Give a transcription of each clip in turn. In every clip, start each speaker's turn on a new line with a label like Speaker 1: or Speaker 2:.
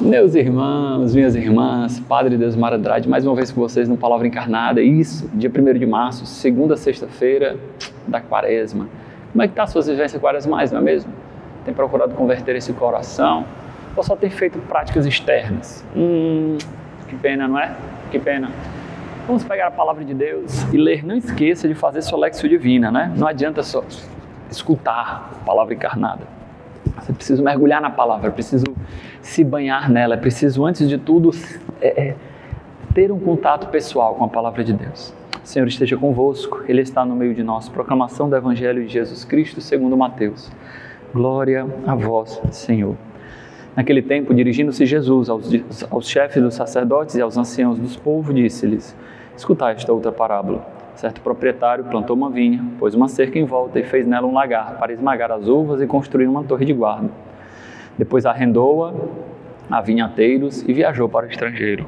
Speaker 1: Meus irmãos, minhas irmãs, Padre Deus Andrade, mais uma vez com vocês no Palavra Encarnada. Isso, dia 1 de março, segunda sexta-feira da quaresma. Como é que está a sua vivência quaresmais, não é mesmo? Tem procurado converter esse coração ou só tem feito práticas externas? Hum, que pena, não é? Que pena. Vamos pegar a palavra de Deus e ler. Não esqueça de fazer sua lexio divina, né? Não adianta só escutar a palavra encarnada. Você precisa mergulhar na palavra, preciso se banhar nela, é preciso, antes de tudo, é, é, ter um contato pessoal com a palavra de Deus. O Senhor esteja convosco, Ele está no meio de nós. Proclamação do Evangelho de Jesus Cristo segundo Mateus. Glória a vós, Senhor. Naquele tempo, dirigindo-se Jesus aos, aos chefes dos sacerdotes e aos anciãos dos povos, disse-lhes: Escutai esta outra parábola. Certo proprietário plantou uma vinha, pôs uma cerca em volta e fez nela um lagar para esmagar as uvas e construir uma torre de guarda. Depois arrendou-a a vinhateiros e viajou para o estrangeiro.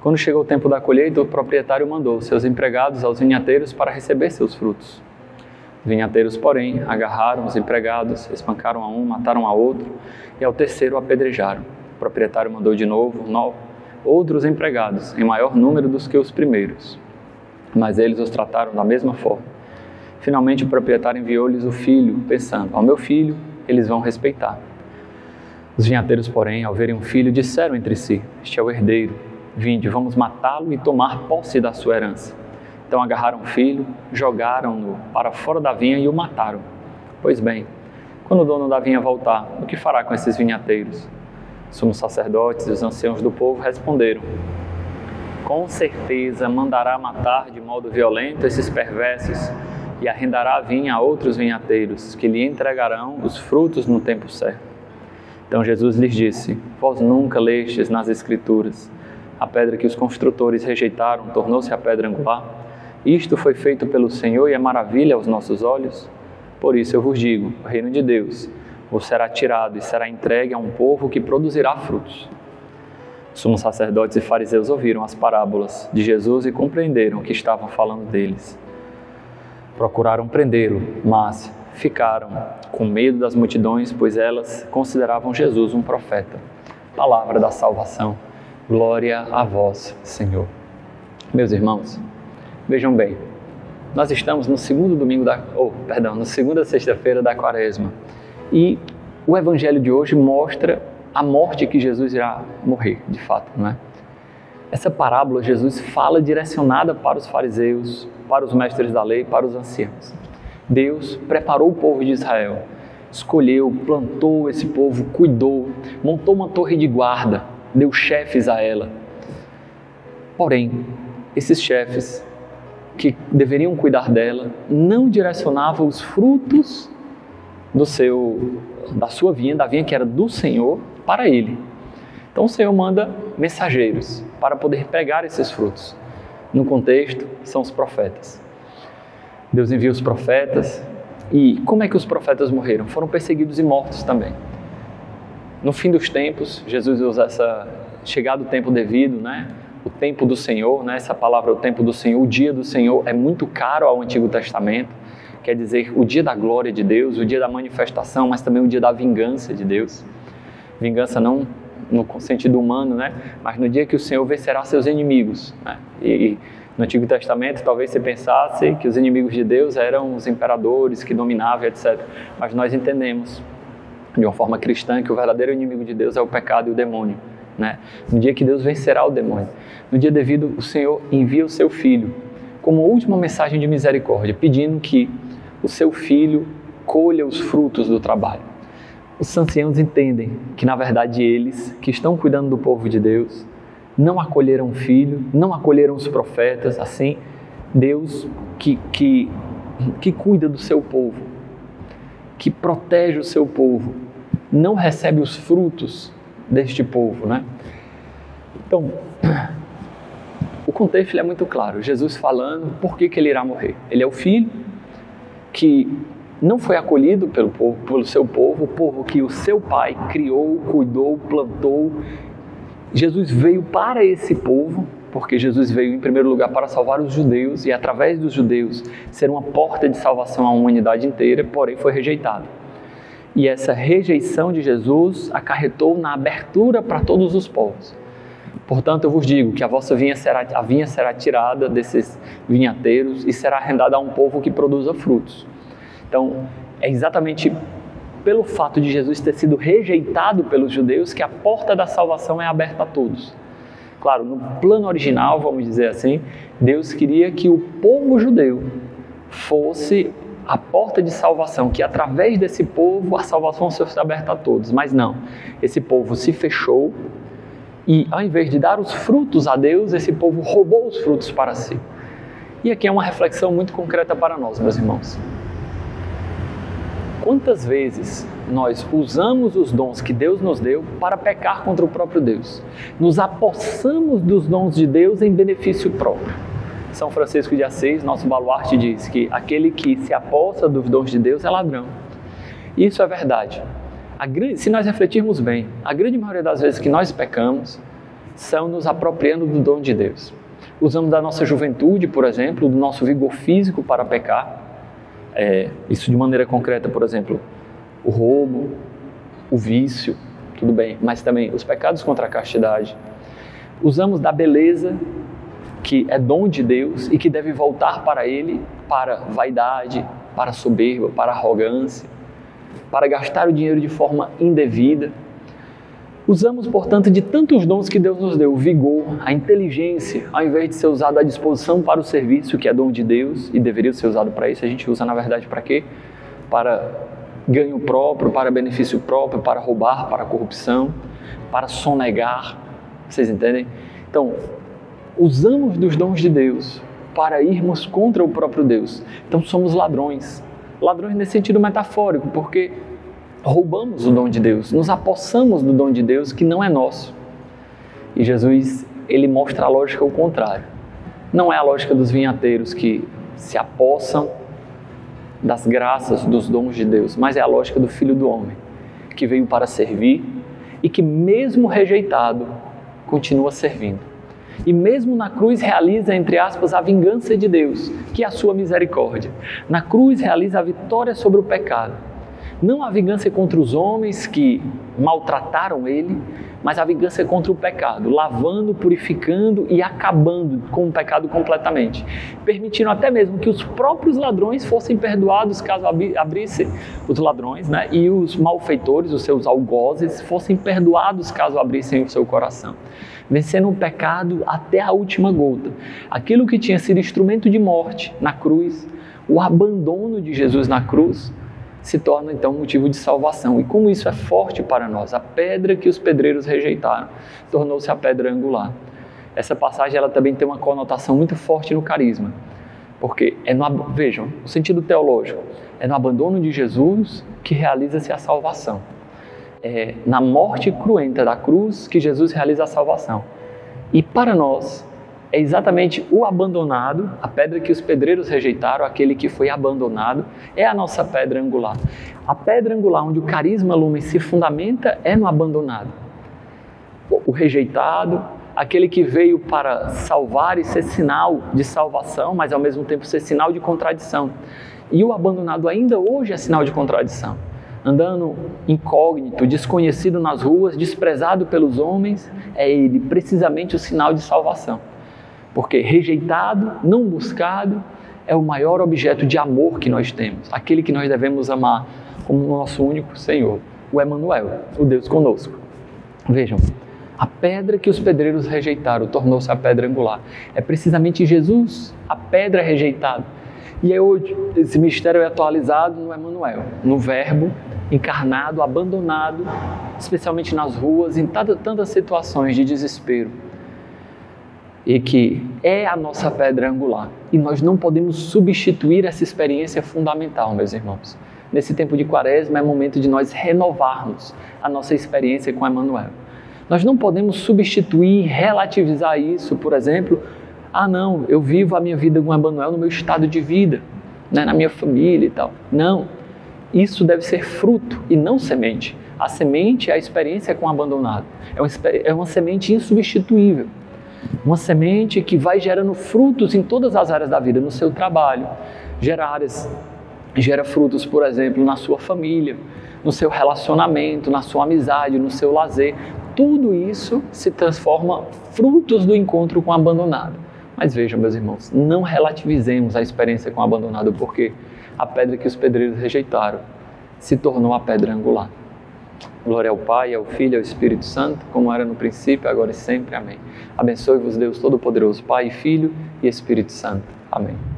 Speaker 1: Quando chegou o tempo da colheita, o proprietário mandou seus empregados aos vinhateiros para receber seus frutos. Os vinhateiros, porém, agarraram os empregados, espancaram a um, mataram a outro e ao terceiro apedrejaram. O proprietário mandou de novo outros empregados, em maior número dos que os primeiros mas eles os trataram da mesma forma. Finalmente o proprietário enviou-lhes o filho, pensando: Ao meu filho eles vão respeitar. Os vinhateiros, porém, ao verem o filho, disseram entre si: Este é o herdeiro, vinde, vamos matá-lo e tomar posse da sua herança. Então agarraram o filho, jogaram-no para fora da vinha e o mataram. Pois bem, quando o dono da vinha voltar, o que fará com esses vinhateiros? Somos sacerdotes e os anciãos do povo responderam: com certeza mandará matar de modo violento esses perversos e arrendará a vinha a outros vinhateiros, que lhe entregarão os frutos no tempo certo. Então Jesus lhes disse: Vós nunca lestes nas Escrituras. A pedra que os construtores rejeitaram tornou-se a pedra angular. Isto foi feito pelo Senhor e é maravilha aos nossos olhos. Por isso eu vos digo: o reino de Deus vos será tirado e será entregue a um povo que produzirá frutos. Sumos sacerdotes e fariseus ouviram as parábolas de Jesus e compreenderam que estavam falando deles. Procuraram prendê-lo, mas ficaram com medo das multidões, pois elas consideravam Jesus um profeta. Palavra da salvação. Glória a vós, Senhor. Meus irmãos, vejam bem, nós estamos no segundo domingo da, oh, perdão, na segunda sexta-feira da Quaresma. E o evangelho de hoje mostra a morte que Jesus irá morrer, de fato, não é? Essa parábola Jesus fala direcionada para os fariseus, para os mestres da lei, para os anciãos. Deus preparou o povo de Israel, escolheu, plantou esse povo, cuidou, montou uma torre de guarda, deu chefes a ela. Porém, esses chefes que deveriam cuidar dela não direcionavam os frutos do seu da sua vinha, da vinha que era do Senhor, para ele. Então o Senhor manda mensageiros para poder pegar esses frutos. No contexto, são os profetas. Deus envia os profetas e como é que os profetas morreram? Foram perseguidos e mortos também. No fim dos tempos, Jesus usa essa chegado o tempo devido, né? O tempo do Senhor, né? Essa palavra, o tempo do Senhor, o dia do Senhor é muito caro ao Antigo Testamento. Quer dizer, o dia da glória de Deus, o dia da manifestação, mas também o dia da vingança de Deus. Vingança não no sentido humano, né? Mas no dia que o Senhor vencerá seus inimigos. Né? E, no Antigo Testamento, talvez você pensasse que os inimigos de Deus eram os imperadores que dominavam, etc. Mas nós entendemos, de uma forma cristã, que o verdadeiro inimigo de Deus é o pecado e o demônio. Né? No dia que Deus vencerá o demônio, no dia devido, o Senhor envia o seu filho como última mensagem de misericórdia, pedindo que o seu filho colha os frutos do trabalho os anciãos entendem que, na verdade, eles que estão cuidando do povo de Deus não acolheram o filho, não acolheram os profetas, assim, Deus que, que, que cuida do seu povo, que protege o seu povo, não recebe os frutos deste povo, né? Então, o contexto é muito claro. Jesus falando por que, que ele irá morrer. Ele é o filho que não foi acolhido pelo, povo, pelo seu povo, o povo que o seu pai criou, cuidou, plantou. Jesus veio para esse povo, porque Jesus veio em primeiro lugar para salvar os judeus e através dos judeus ser uma porta de salvação à humanidade inteira, porém foi rejeitado. E essa rejeição de Jesus acarretou na abertura para todos os povos. Portanto, eu vos digo que a vossa vinha será, a vinha será tirada desses vinhateiros e será arrendada a um povo que produza frutos. Então, é exatamente pelo fato de Jesus ter sido rejeitado pelos judeus que a porta da salvação é aberta a todos. Claro, no plano original, vamos dizer assim, Deus queria que o povo judeu fosse a porta de salvação, que através desse povo a salvação fosse aberta a todos. Mas não, esse povo se fechou e ao invés de dar os frutos a Deus, esse povo roubou os frutos para si. E aqui é uma reflexão muito concreta para nós, meus irmãos. Quantas vezes nós usamos os dons que Deus nos deu para pecar contra o próprio Deus? Nos apossamos dos dons de Deus em benefício próprio. São Francisco de Assis, nosso baluarte, diz que aquele que se aposta dos dons de Deus é ladrão. Isso é verdade. se nós refletirmos bem, a grande maioria das vezes que nós pecamos são nos apropriando do dom de Deus. Usamos da nossa juventude, por exemplo, do nosso vigor físico para pecar é, isso de maneira concreta, por exemplo, o roubo, o vício, tudo bem, mas também os pecados contra a castidade. Usamos da beleza que é dom de Deus e que deve voltar para Ele para vaidade, para soberba, para arrogância, para gastar o dinheiro de forma indevida Usamos, portanto, de tantos dons que Deus nos deu, o vigor, a inteligência, ao invés de ser usado à disposição para o serviço, que é dom de Deus e deveria ser usado para isso, a gente usa, na verdade, para quê? Para ganho próprio, para benefício próprio, para roubar, para corrupção, para sonegar. Vocês entendem? Então, usamos dos dons de Deus para irmos contra o próprio Deus. Então, somos ladrões. Ladrões nesse sentido metafórico, porque roubamos o dom de Deus, nos apossamos do dom de Deus que não é nosso. E Jesus, ele mostra a lógica ao contrário. Não é a lógica dos vinhateiros que se apossam das graças, dos dons de Deus, mas é a lógica do Filho do Homem, que veio para servir e que, mesmo rejeitado, continua servindo. E mesmo na cruz realiza, entre aspas, a vingança de Deus, que é a sua misericórdia. Na cruz realiza a vitória sobre o pecado não a vingança contra os homens que maltrataram ele, mas a vingança contra o pecado, lavando, purificando e acabando com o pecado completamente, permitindo até mesmo que os próprios ladrões fossem perdoados caso abrissem os ladrões, né? E os malfeitores, os seus algozes, fossem perdoados caso abrissem o seu coração. Vencendo o pecado até a última gota. Aquilo que tinha sido instrumento de morte na cruz, o abandono de Jesus na cruz, se torna então motivo de salvação. E como isso é forte para nós, a pedra que os pedreiros rejeitaram tornou-se a pedra angular. Essa passagem ela também tem uma conotação muito forte no carisma, porque é no vejam o sentido teológico é no abandono de Jesus que realiza-se a salvação. É na morte cruenta da cruz que Jesus realiza a salvação. E para nós é exatamente o abandonado, a pedra que os pedreiros rejeitaram, aquele que foi abandonado, é a nossa pedra angular. A pedra angular onde o carisma lumen se fundamenta é no abandonado. O rejeitado, aquele que veio para salvar e ser sinal de salvação, mas ao mesmo tempo ser sinal de contradição. E o abandonado ainda hoje é sinal de contradição. Andando incógnito, desconhecido nas ruas, desprezado pelos homens, é ele precisamente o sinal de salvação. Porque rejeitado, não buscado, é o maior objeto de amor que nós temos, aquele que nós devemos amar como nosso único Senhor, o Emanuel, o Deus conosco. Vejam, a pedra que os pedreiros rejeitaram tornou-se a pedra angular. É precisamente Jesus, a pedra rejeitada. E é hoje esse mistério é atualizado no Emanuel, no Verbo encarnado, abandonado, especialmente nas ruas, em tantas situações de desespero e que é a nossa pedra angular. E nós não podemos substituir essa experiência fundamental, meus irmãos. Nesse tempo de quaresma é momento de nós renovarmos a nossa experiência com Emmanuel. Nós não podemos substituir, relativizar isso, por exemplo, ah não, eu vivo a minha vida com Emmanuel no meu estado de vida, né, na minha família e tal. Não, isso deve ser fruto e não semente. A semente é a experiência com o abandonado. É uma, é uma semente insubstituível. Uma semente que vai gerando frutos em todas as áreas da vida, no seu trabalho, gera áreas gera frutos, por exemplo, na sua família, no seu relacionamento, na sua amizade, no seu lazer. Tudo isso se transforma frutos do encontro com o abandonado. Mas vejam, meus irmãos, não relativizemos a experiência com o abandonado, porque a pedra que os pedreiros rejeitaram se tornou a pedra angular. Glória ao Pai, ao Filho e ao Espírito Santo, como era no princípio, agora e sempre. Amém. Abençoe-vos, Deus Todo-Poderoso, Pai, Filho e Espírito Santo. Amém.